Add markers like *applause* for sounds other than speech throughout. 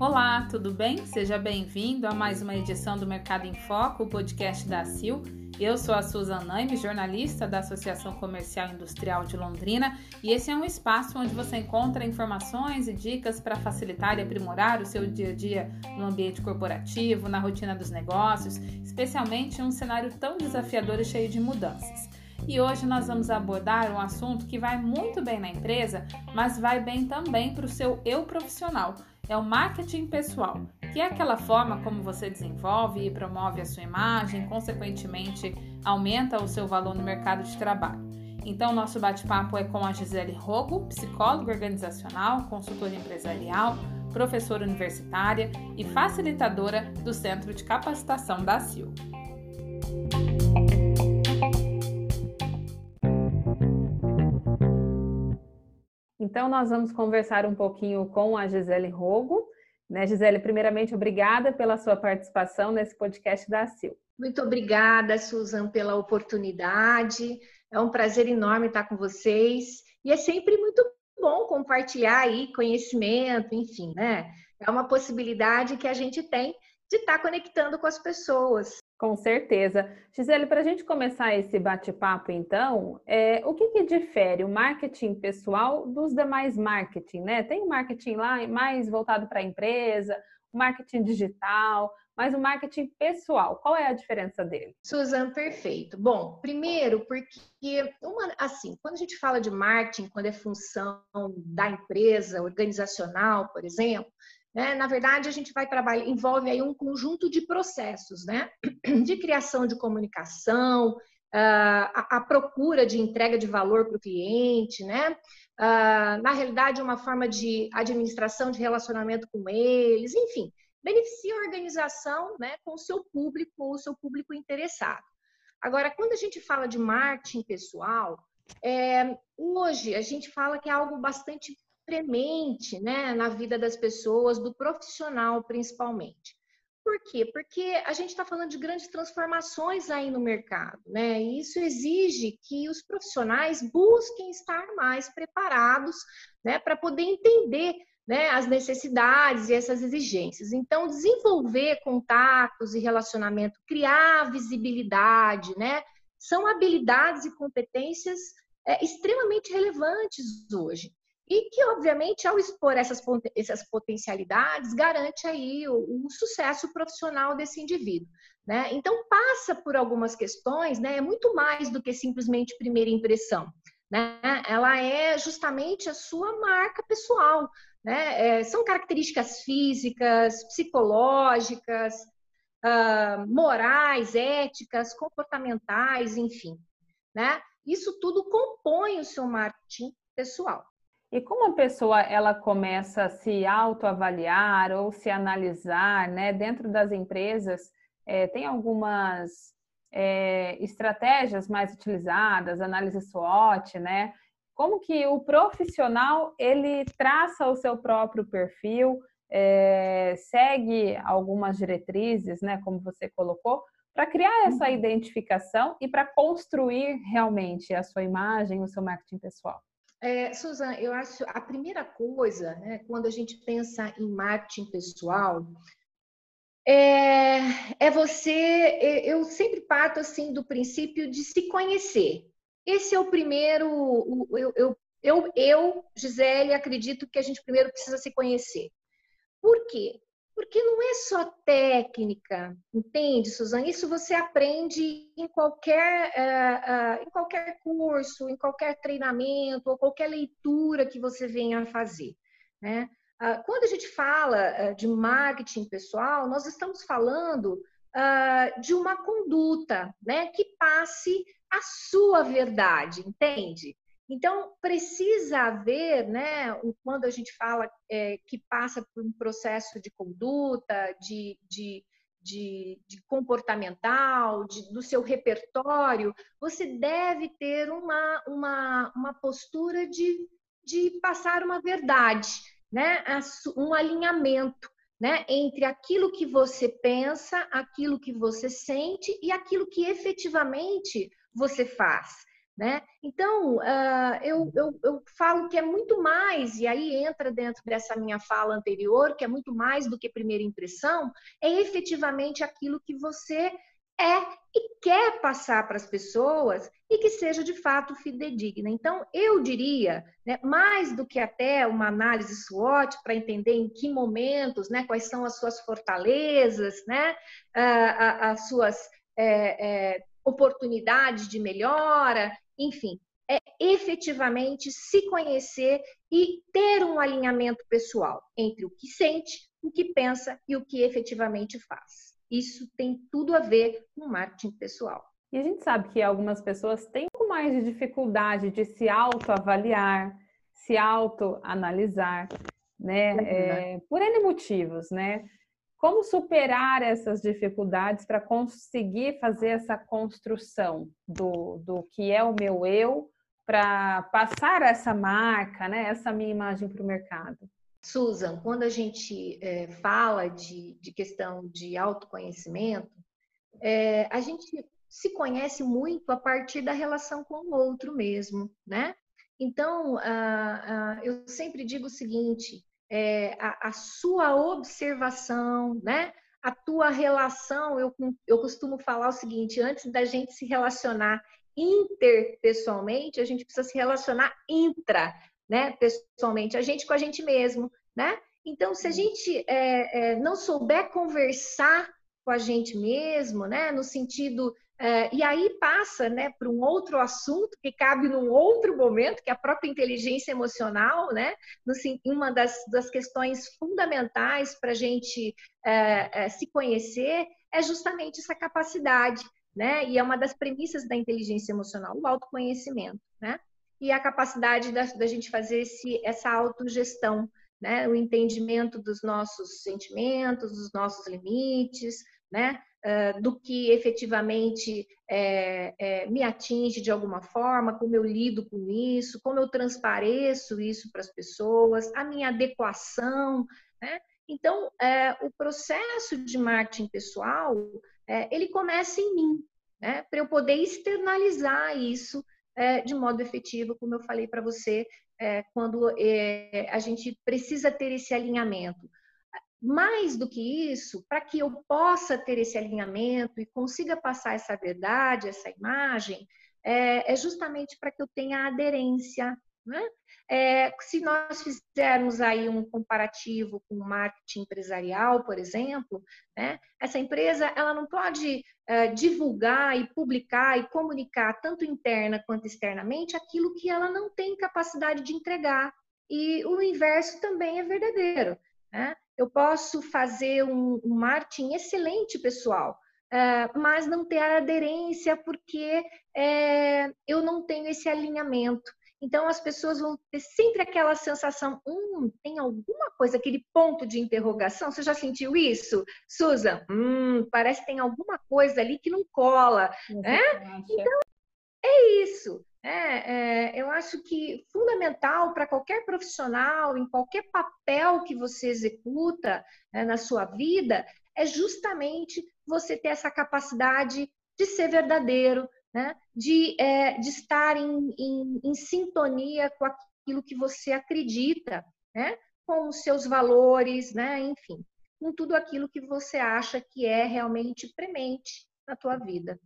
Olá, tudo bem? Seja bem-vindo a mais uma edição do Mercado em Foco, o podcast da CIL. Eu sou a Suzana Naime, jornalista da Associação Comercial Industrial de Londrina, e esse é um espaço onde você encontra informações e dicas para facilitar e aprimorar o seu dia a dia no ambiente corporativo, na rotina dos negócios, especialmente em um cenário tão desafiador e cheio de mudanças. E hoje nós vamos abordar um assunto que vai muito bem na empresa, mas vai bem também para o seu eu profissional é o marketing pessoal, que é aquela forma como você desenvolve e promove a sua imagem, consequentemente aumenta o seu valor no mercado de trabalho. Então, nosso bate-papo é com a Gisele Rogo, psicóloga organizacional, consultora empresarial, professora universitária e facilitadora do Centro de Capacitação da CIL. Então, nós vamos conversar um pouquinho com a Gisele Rogo. Né, Gisele, primeiramente, obrigada pela sua participação nesse podcast da CIL. Muito obrigada, Susan, pela oportunidade. É um prazer enorme estar com vocês. E é sempre muito bom compartilhar aí conhecimento, enfim, né? É uma possibilidade que a gente tem de estar conectando com as pessoas. Com certeza. Gisele, para a gente começar esse bate-papo, então, é, o que, que, difere o marketing pessoal dos demais marketing, né? Tem o marketing lá mais voltado para a empresa, o marketing digital, mas o marketing pessoal, qual é a diferença dele? Suzana, perfeito. Bom, primeiro, porque, uma, assim, quando a gente fala de marketing, quando é função da empresa, organizacional, por exemplo, né? Na verdade, a gente vai trabalhar, envolve aí um conjunto de processos, né? *clears throat* De criação de comunicação, ah, a, procura de entrega de valor para o cliente, né? Ah, na realidade, uma forma de administração de relacionamento com eles, enfim, beneficia a organização né, com o seu público ou o seu público interessado. Agora, quando a gente fala de marketing pessoal, é, hoje a gente fala que é algo bastante premente né, na vida das pessoas, do profissional principalmente. Por quê? Porque a gente está falando de grandes transformações aí no mercado, né? E isso exige que os profissionais busquem estar mais preparados, né, para poder entender né, as necessidades e essas exigências. Então, desenvolver contatos e relacionamento, criar visibilidade, né, são habilidades e competências é, extremamente relevantes hoje e que, obviamente, ao expor essas, essas potencialidades, garante aí o, o, sucesso profissional desse indivíduo. Né? Então, passa por algumas questões, né? é muito mais do que simplesmente primeira impressão. Né? Ela é justamente a sua marca pessoal. Né? É, são características físicas, psicológicas, uh, morais, éticas, comportamentais, enfim. Né? Isso tudo compõe o seu marketing pessoal. E como a pessoa ela começa a se autoavaliar ou se analisar, né, dentro das empresas, é, tem algumas é, estratégias mais utilizadas, análise SWOT, né? Como que o profissional ele traça o seu próprio perfil, é, segue algumas diretrizes, né, como você colocou, para criar essa uhum. identificação e para construir realmente a sua imagem, o seu marketing pessoal. É, Suzana, eu acho a primeira coisa, né, quando a gente pensa em marketing pessoal, é, é você. Eu sempre parto assim do princípio de se conhecer. Esse é o primeiro. Eu, eu, eu, eu Gisele, acredito que a gente primeiro precisa se conhecer. Por quê? Porque não é só técnica, entende, Suzana? Isso você aprende em qualquer, uh, uh, em qualquer curso, em qualquer treinamento ou qualquer leitura que você venha a fazer. Né? Uh, quando a gente fala de marketing pessoal, nós estamos falando de uma conduta né, que passe a sua verdade, entende? Então, precisa haver, né, quando a gente fala é, que passa por um processo de conduta, de, de, de, de comportamental, de, do seu repertório, você deve ter uma, uma, uma postura de, de passar uma verdade, né, um alinhamento. Né, entre aquilo que você pensa, aquilo que você sente e aquilo que efetivamente você faz. Né? Então, uh, eu, eu, eu falo que é muito mais, e aí entra dentro dessa minha fala anterior, que é muito mais do que primeira impressão, é efetivamente aquilo que você é e quer passar para as pessoas e que seja de fato fidedigna. Então, eu diria, né, mais do que até uma análise SWOT para entender em que momentos, né, quais são as suas fortalezas, né, as suas é, é, oportunidades de melhora, enfim, é efetivamente se conhecer e ter um alinhamento pessoal entre o que sente, o que pensa e o que efetivamente faz. Isso tem tudo a ver com marketing pessoal. E a gente sabe que algumas pessoas têm um pouco mais de dificuldade de se autoavaliar, se autoanalisar, né? É, por N motivos, né? Como superar essas dificuldades para conseguir fazer essa construção do, do que é o meu eu, para passar essa marca, né, essa minha imagem para o mercado? Susan, quando a gente é, fala de, de, questão de autoconhecimento, é, a gente se conhece muito a partir da relação com o outro mesmo, né? Então, ah, ah, eu sempre digo o seguinte: é, a, a, sua observação, né? A tua relação, eu, eu costumo falar o seguinte: antes da gente se relacionar interpessoalmente, a gente precisa se relacionar intra, né? Pessoalmente, a gente com a gente mesmo, né? Então, se a gente é, é, não souber conversar com a gente mesmo, né? No sentido Uh, e aí passa né, para um outro assunto que cabe num outro momento, que é a própria inteligência emocional, né? No, uma das, das questões fundamentais para a gente uh, uh, se conhecer é justamente essa capacidade, né? E é uma das premissas da inteligência emocional, o autoconhecimento, né? E a capacidade da, da gente fazer esse, essa autogestão, né? O entendimento dos nossos sentimentos, dos nossos limites, né? Do que efetivamente é, é, me atinge de alguma forma, como eu lido com isso, como eu transpareço isso para as pessoas, a minha adequação, né? Então, é, o processo de marketing pessoal, ele começa em mim, né? Para eu poder externalizar isso de modo efetivo, como eu falei para você, quando a gente precisa ter esse alinhamento mais do que isso, para que eu possa ter esse alinhamento e consiga passar essa verdade, essa imagem, é, é justamente para que eu tenha aderência. Né? É, se nós fizermos aí um comparativo com o marketing empresarial, por exemplo, né? essa empresa ela não pode é, divulgar e publicar e comunicar tanto interna quanto externamente aquilo que ela não tem capacidade de entregar. E o inverso também é verdadeiro. Né? Eu posso fazer um, um marketing excelente, pessoal, uh, mas não ter a aderência porque uh, eu não tenho esse alinhamento. Então, as pessoas vão ter sempre aquela sensação, hum, tem alguma coisa, aquele ponto de interrogação. Você já sentiu isso, Susan? Hum, parece que tem alguma coisa ali que não cola. Né? Então, é isso. É, é, eu acho que fundamental para qualquer profissional, em qualquer papel que você executa né, na sua vida, é justamente você ter essa capacidade de ser verdadeiro, né, de, é, de estar em, em, em, sintonia com aquilo que você acredita, né, com os seus valores, né, enfim, com tudo aquilo que você acha que é realmente premente na tua vida.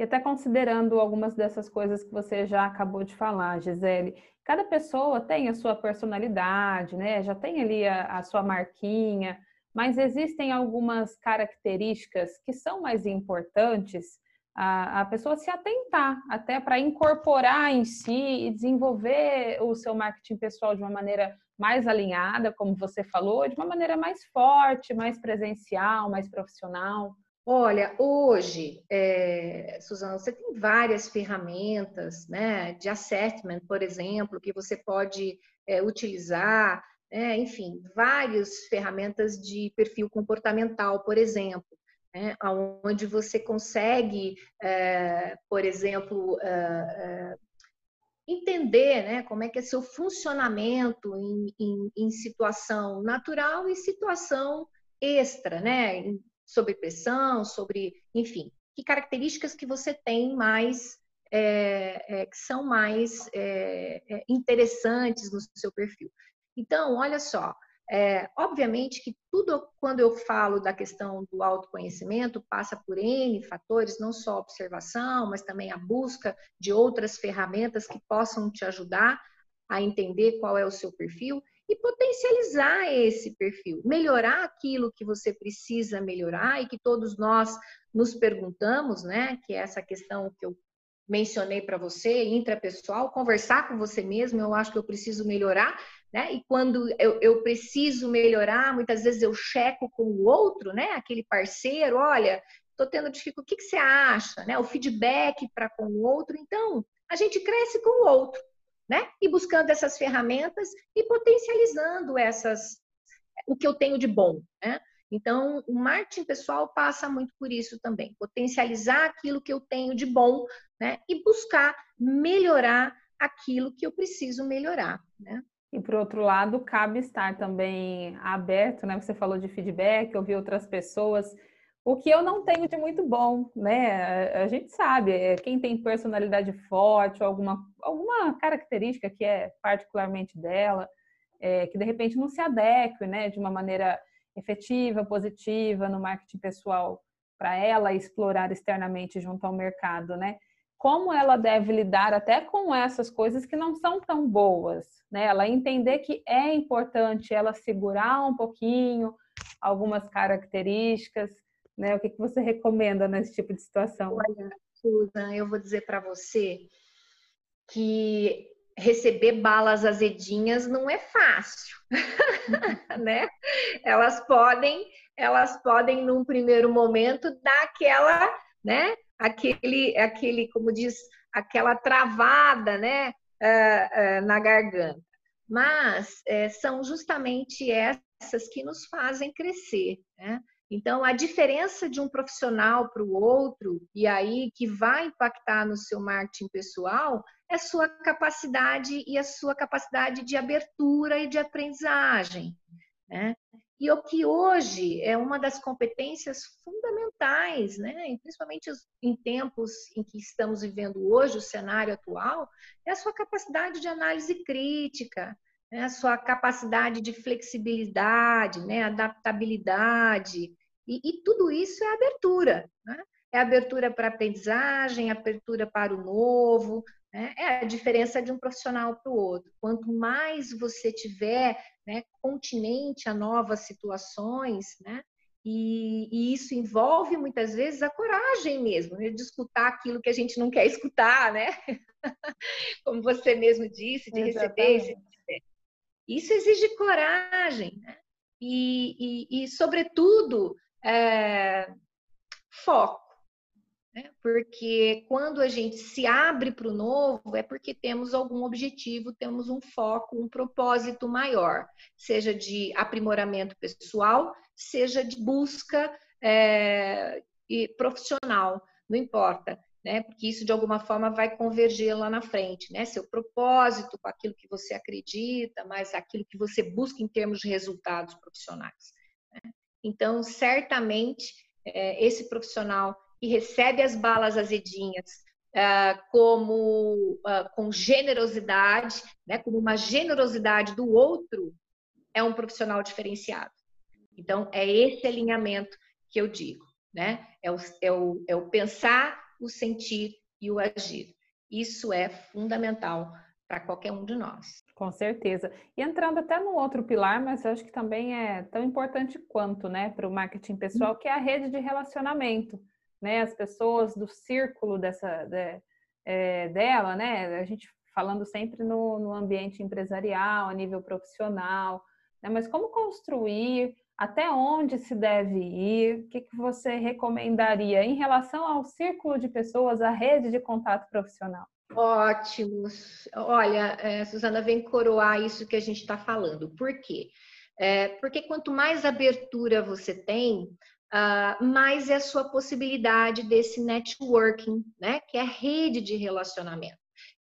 E até considerando algumas dessas coisas que você já acabou de falar, Gisele, cada pessoa tem a sua personalidade, né? Já tem ali a, a sua marquinha, mas existem algumas características que são mais importantes a, a pessoa se atentar, até para incorporar em si e desenvolver o seu marketing pessoal de uma maneira mais alinhada, como você falou, de uma maneira mais forte, mais presencial, mais profissional. Olha, hoje, é, Suzana, você tem várias ferramentas né, de assessment, por exemplo, que você pode é, utilizar, é, enfim, várias ferramentas de perfil comportamental, por exemplo, né, onde você consegue, é, por exemplo, entender né, como é que é seu funcionamento em, em, em situação natural e situação extra, né? Sobre pressão, sobre, enfim, que características que você tem mais é, é, que são mais é, é, interessantes no seu perfil. Então, olha só, é, obviamente que tudo, quando eu falo da questão do autoconhecimento, passa por N fatores, não só a observação, mas também a busca de outras ferramentas que possam te ajudar a entender qual é o seu perfil e potencializar esse perfil, melhorar aquilo que você precisa melhorar e que todos nós nos perguntamos, né? Que é essa questão que eu mencionei para você, intrapessoal, conversar com você mesmo, eu acho que eu preciso melhorar, né? E quando eu, eu preciso melhorar, muitas vezes eu checo com o outro, né? Aquele parceiro, olha, estou tendo dificuldade, o que, que você acha? Né? O feedback para com o outro. Então, a gente cresce com o outro, né? E buscando essas ferramentas e potencializando essas, o que eu tenho de bom, né? Então, o marketing pessoal passa muito por isso também, potencializar aquilo que eu tenho de bom, né? E buscar melhorar aquilo que eu preciso melhorar, né? E por outro lado, cabe estar também aberto, né? Você falou de feedback, ouvir outras pessoas. O que eu não tenho de muito bom, né? A gente sabe, é, quem tem personalidade forte, alguma, alguma característica que é particularmente dela, é, que de repente não se adeque, né? De uma maneira efetiva, positiva no marketing pessoal para ela explorar externamente junto ao mercado, né? Como ela deve lidar até com essas coisas que não são tão boas, né? Ela entender que é importante ela segurar um pouquinho algumas características, né? O que, que você recomenda nesse tipo de situação? Olha, Susan, eu vou dizer para você que receber balas azedinhas não é fácil, *laughs* né? Elas podem, elas podem num primeiro momento dar aquela, né? Aquele, aquele, como diz, aquela travada, né? Uh, uh, na garganta. Mas uh, são justamente essas que nos fazem crescer, né? Então, a diferença de um profissional para o outro, e aí que vai impactar no seu marketing pessoal, é sua capacidade e a sua capacidade de abertura e de aprendizagem. Né? E o que hoje é uma das competências fundamentais, né? principalmente em tempos em que estamos vivendo hoje, o cenário atual, é a sua capacidade de análise crítica, né? a sua capacidade de flexibilidade, né? adaptabilidade, e, e tudo isso é abertura. Né? É abertura para aprendizagem, abertura para o novo, né? É a diferença de um profissional para o outro. Quanto mais você tiver né, continente a novas situações, né? E, e, isso envolve muitas vezes a coragem mesmo, né? de escutar aquilo que a gente não quer escutar, né? *laughs* Como você mesmo disse, de Exatamente. receber esse Isso exige coragem, né? E, e, e sobretudo, é, foco. Né? Porque quando a gente se abre para o novo, é porque temos algum objetivo, temos um foco, um propósito maior, seja de aprimoramento pessoal, seja de busca é, e profissional, não importa. Né? Porque isso de alguma forma vai converger lá na frente, né? Seu propósito com aquilo que você acredita, mas aquilo que você busca em termos de resultados profissionais. Né? Então, certamente, é, esse profissional que recebe as balas azedinhas uh, como uh, com generosidade, né, como uma generosidade do outro, é um profissional diferenciado. Então, é esse alinhamento que eu digo, né? É o, é o, é o pensar, o sentir e o agir. Isso é fundamental para qualquer um de nós. Com certeza. E entrando até no outro pilar, mas acho que também é tão importante quanto, né, para o marketing pessoal, que é a rede de relacionamento né, as pessoas do círculo dessa de, é, dela, né, a gente falando sempre no, no ambiente empresarial, a nível profissional, né, mas como construir, até onde se deve ir, o que, que você recomendaria em relação ao círculo de pessoas, a rede de contato profissional? Ótimos. Olha, é, Suzana, vem coroar isso que a gente está falando. Por quê? É, porque quanto mais abertura você tem, uh, mais é a sua possibilidade desse networking, né? Que é a rede de relacionamento,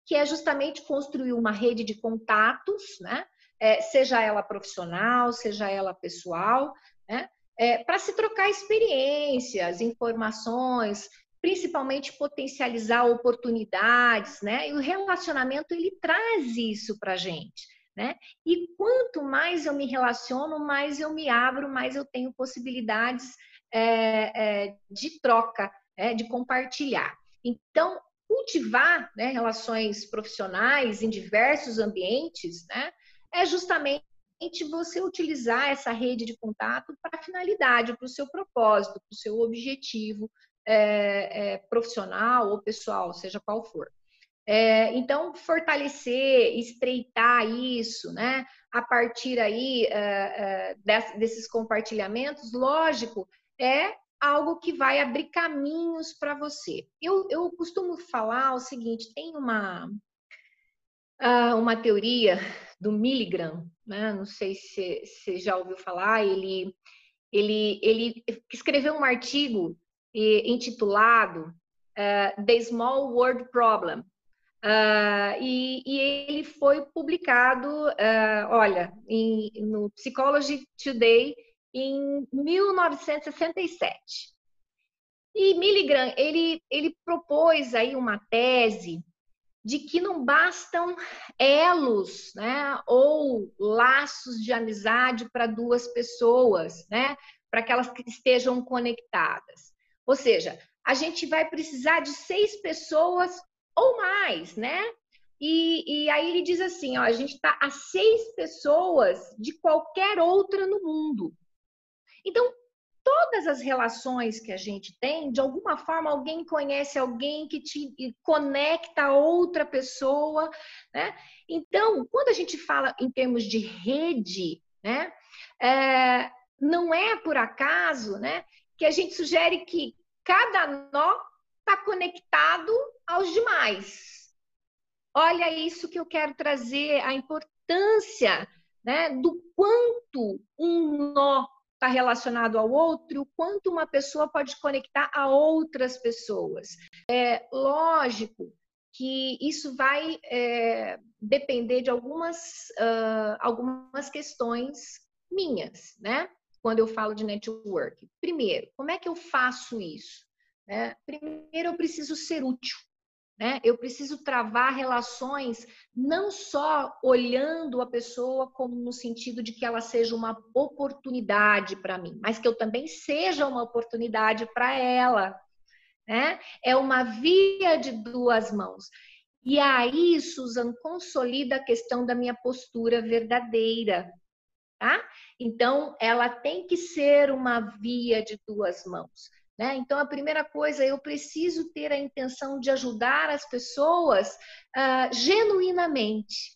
que é justamente construir uma rede de contatos, né? É, seja ela profissional, seja ela pessoal, né? É, para se trocar experiências, informações, principalmente potencializar oportunidades, né? E o relacionamento ele traz isso para gente. Né? E quanto mais eu me relaciono, mais eu me abro, mais eu tenho possibilidades é, é, de troca, é, de compartilhar. Então, cultivar né, relações profissionais em diversos ambientes né, é justamente você utilizar essa rede de contato para a finalidade, para o seu propósito, para o seu objetivo é, é, profissional ou pessoal, seja qual for. É, então, fortalecer, estreitar isso, né? A partir aí é, é, desses compartilhamentos, lógico, é algo que vai abrir caminhos para você. Eu, eu costumo falar o seguinte: tem uma, ah, uma teoria do Milgram, né? não sei se você já ouviu falar, ele, ele, ele escreveu um artigo intitulado uh, The Small World Problem, Uh, e, e, ele foi publicado, uh, olha, em, no Psychology Today em 1967. E Milgram, ele, ele propôs aí uma tese de que não bastam elos, né, ou laços de amizade para duas pessoas, né, para que elas estejam conectadas. Ou seja, a gente vai precisar de seis pessoas ou mais, né? E, e aí ele diz assim: ó, a gente está a seis pessoas de qualquer outra no mundo. Então, todas as relações que a gente tem, de alguma forma, alguém conhece alguém que te conecta a outra pessoa, né? Então, quando a gente fala em termos de rede, né? É, não é por acaso, né? Que a gente sugere que cada nó está conectado aos demais. Olha isso que eu quero trazer, a importância né, do quanto um nó está relacionado ao outro, o quanto uma pessoa pode conectar a outras pessoas. É lógico que isso vai é, depender de algumas, uh, algumas questões minhas, né? Quando eu falo de network. Primeiro, como é que eu faço isso? Né? Primeiro, eu preciso ser útil. Né? Eu preciso travar relações não só olhando a pessoa como no sentido de que ela seja uma oportunidade para mim, mas que eu também seja uma oportunidade para ela. Né? É uma via de duas mãos. E aí, Susan, consolida a questão da minha postura verdadeira. Tá? Então, ela tem que ser uma via de duas mãos. Né? Então, a primeira coisa, eu preciso ter a intenção de ajudar as pessoas uh, genuinamente.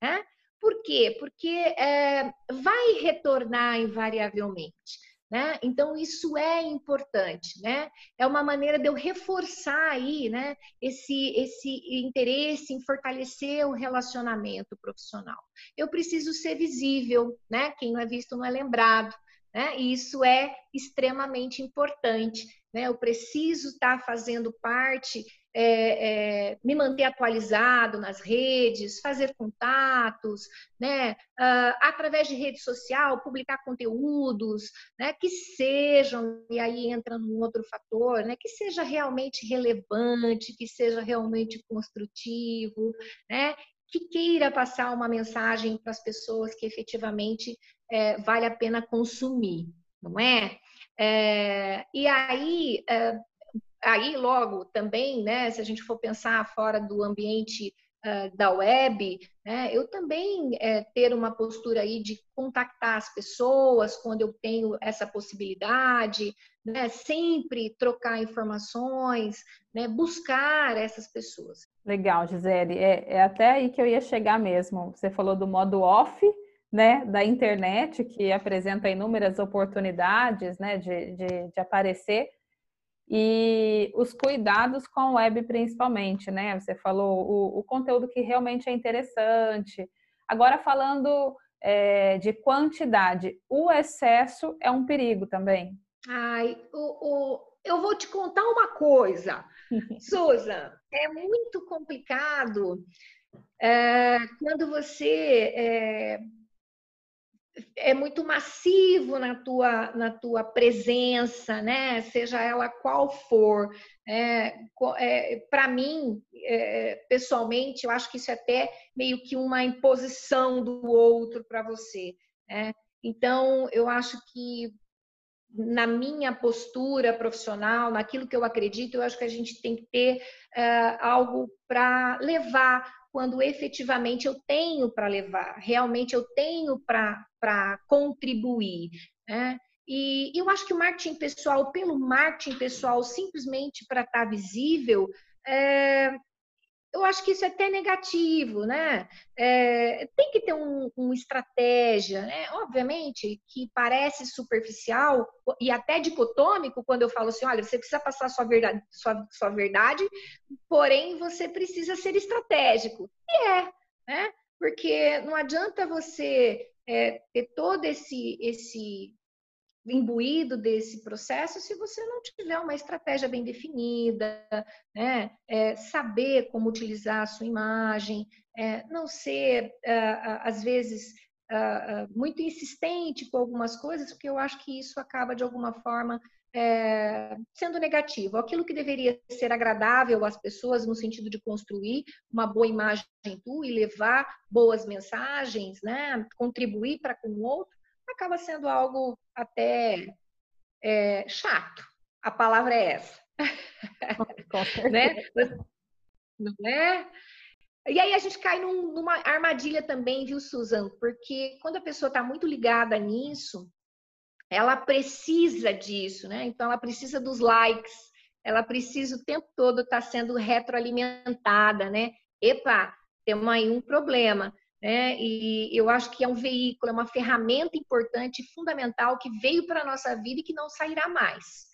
Né? Por quê? Porque é, vai retornar invariavelmente. Né? Então, isso é importante, né? É uma maneira de eu reforçar aí, né, esse, esse interesse em fortalecer o relacionamento profissional. Eu preciso ser visível, né? Quem não é visto não é lembrado. Né? E isso é extremamente importante. Né? Eu preciso estar fazendo parte, é, é, me manter atualizado nas redes, fazer contatos, né? Uh, através de rede social, publicar conteúdos, né? que sejam, e aí entra um outro fator, né? que seja realmente relevante, que seja realmente construtivo, né? que queira passar uma mensagem para as pessoas que efetivamente é, vale a pena consumir, não é? é e aí, é, aí logo também, né, se a gente for pensar fora do ambiente uh, da web, né, eu também é, ter uma postura aí de contactar as pessoas quando eu tenho essa possibilidade, né, sempre trocar informações, né, buscar essas pessoas. Legal, Gisele. É, é até aí que eu ia chegar mesmo. Você falou do modo off, né, da internet, que apresenta inúmeras oportunidades né, de, de, de, aparecer, e os cuidados com a web principalmente, né? Você falou o, o conteúdo que realmente é interessante. Agora, falando é, de quantidade, o excesso é um perigo também. Ai, o, o, eu vou te contar uma coisa, *laughs* Susan, é muito complicado é, quando você é, é muito massivo na tua, na tua presença, né? Seja ela qual for. É, é, Para mim, é, pessoalmente, eu acho que isso é até meio que uma imposição do outro para você. Né? Então, eu acho que na minha postura profissional, naquilo que eu acredito, eu acho que a gente tem que ter uh, algo para levar quando efetivamente eu tenho para levar, realmente eu tenho para contribuir. Né? E eu acho que o marketing pessoal, pelo marketing pessoal, simplesmente para estar tá visível, é, eu acho que isso é até negativo, né? É, tem que ter um, uma estratégia, né? Obviamente que parece superficial e até dicotômico quando eu falo assim, olha, você precisa passar sua verdade, sua, sua verdade, porém você precisa ser estratégico. E é, né? Porque não adianta você é, ter todo esse, esse imbuído desse processo se você não tiver uma estratégia bem definida, né? É, saber como utilizar a sua imagem, é, não ser, uh, às vezes, muito insistente com algumas coisas, porque eu acho que isso acaba, de alguma forma, é, sendo negativo. Aquilo que deveria ser agradável às pessoas, no sentido de construir uma boa imagem tu e levar boas mensagens, né? contribuir para com o outro, acaba sendo algo até é, chato. A palavra é essa. *laughs* né? Não é? E aí a gente cai num, numa armadilha também, viu, Susan? Porque quando a pessoa está muito ligada nisso, ela precisa disso, né? Então ela precisa dos likes, ela precisa o tempo todo estar tá sendo retroalimentada, né? Epa, temos aí um problema né? E eu acho que é um veículo, é uma ferramenta importante, fundamental, que veio para a nossa vida e que não sairá mais,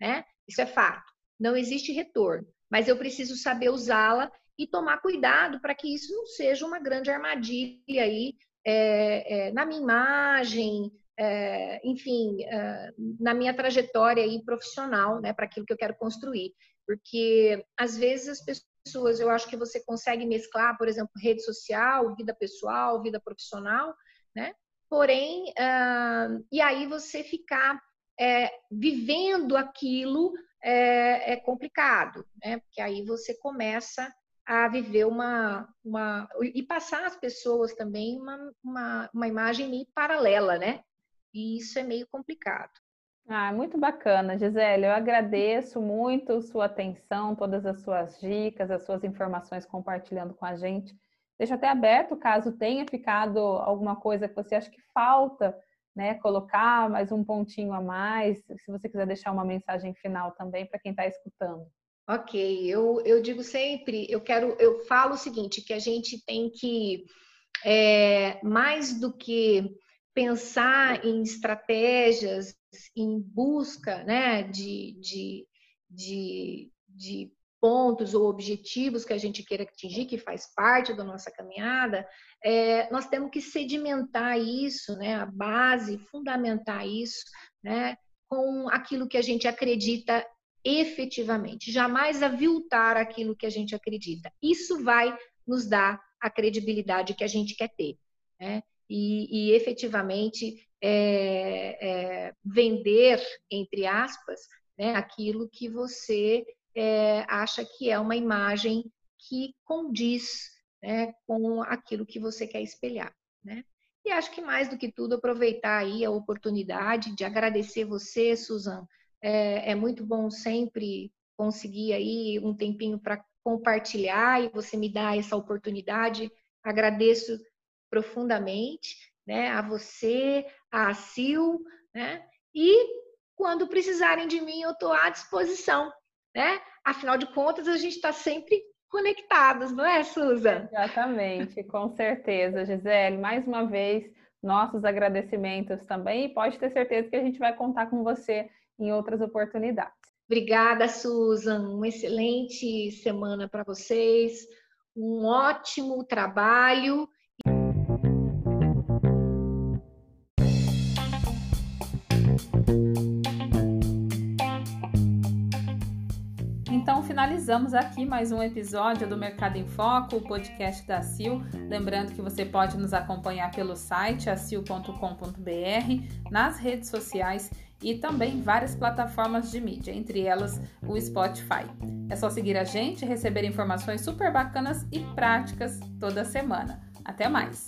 né? Isso é fato. Não existe retorno, mas eu preciso saber usá-la e tomar cuidado para que isso não seja uma grande armadilha aí é, é, na minha imagem, é, enfim, é, na minha trajetória aí profissional, né, para aquilo que eu quero construir. Porque às vezes as pessoas eu acho que você consegue mesclar, por exemplo, rede social, vida pessoal, vida profissional, né? Porém, uh, e aí você ficar é, vivendo aquilo é, é, complicado, né? Porque aí você começa a viver uma, uma e passar às pessoas também uma, uma, uma imagem meio paralela, né? E isso é meio complicado. Ah, muito bacana, Gisele. Eu agradeço muito sua atenção, todas as suas dicas, as suas informações compartilhando com a gente. Deixa até aberto caso tenha ficado alguma coisa que você acha que falta, né? Colocar mais um pontinho a mais. Se você quiser deixar uma mensagem final também para quem está escutando. Ok, eu, eu digo sempre, eu quero, eu falo o seguinte, que a gente tem que é, mais do que pensar em estratégias, em busca né, de, de, de, de pontos ou objetivos que a gente queira atingir, que faz parte da nossa caminhada, é, nós temos que sedimentar isso, né, a base, fundamentar isso, né, com aquilo que a gente acredita efetivamente, jamais aviltar aquilo que a gente acredita. Isso vai nos dar a credibilidade que a gente quer ter. Né? E, e efetivamente é, é, vender, entre aspas, né, aquilo que você é, acha que é uma imagem que condiz né, com aquilo que você quer espelhar. Né? E acho que mais do que tudo, aproveitar aí a oportunidade de agradecer você, Suzan. É, é muito bom sempre conseguir aí um tempinho para compartilhar e você me dá essa oportunidade. Agradeço profundamente, né? A você, a Sil, né? E quando precisarem de mim, eu estou à disposição, né? Afinal de contas, a gente está sempre conectados, não é, Suza? Exatamente, com certeza, Gisele. Mais uma vez, nossos agradecimentos também e pode ter certeza que a gente vai contar com você em outras oportunidades. Obrigada, Susan. Uma excelente semana para vocês, um ótimo trabalho finalizamos aqui mais um episódio do Mercado em Foco, o podcast da CIL. Lembrando que você pode nos acompanhar pelo site acil.com.br, nas redes sociais e também várias plataformas de mídia, entre elas o Spotify. É só seguir a gente e receber informações super bacanas e práticas toda semana. Até mais!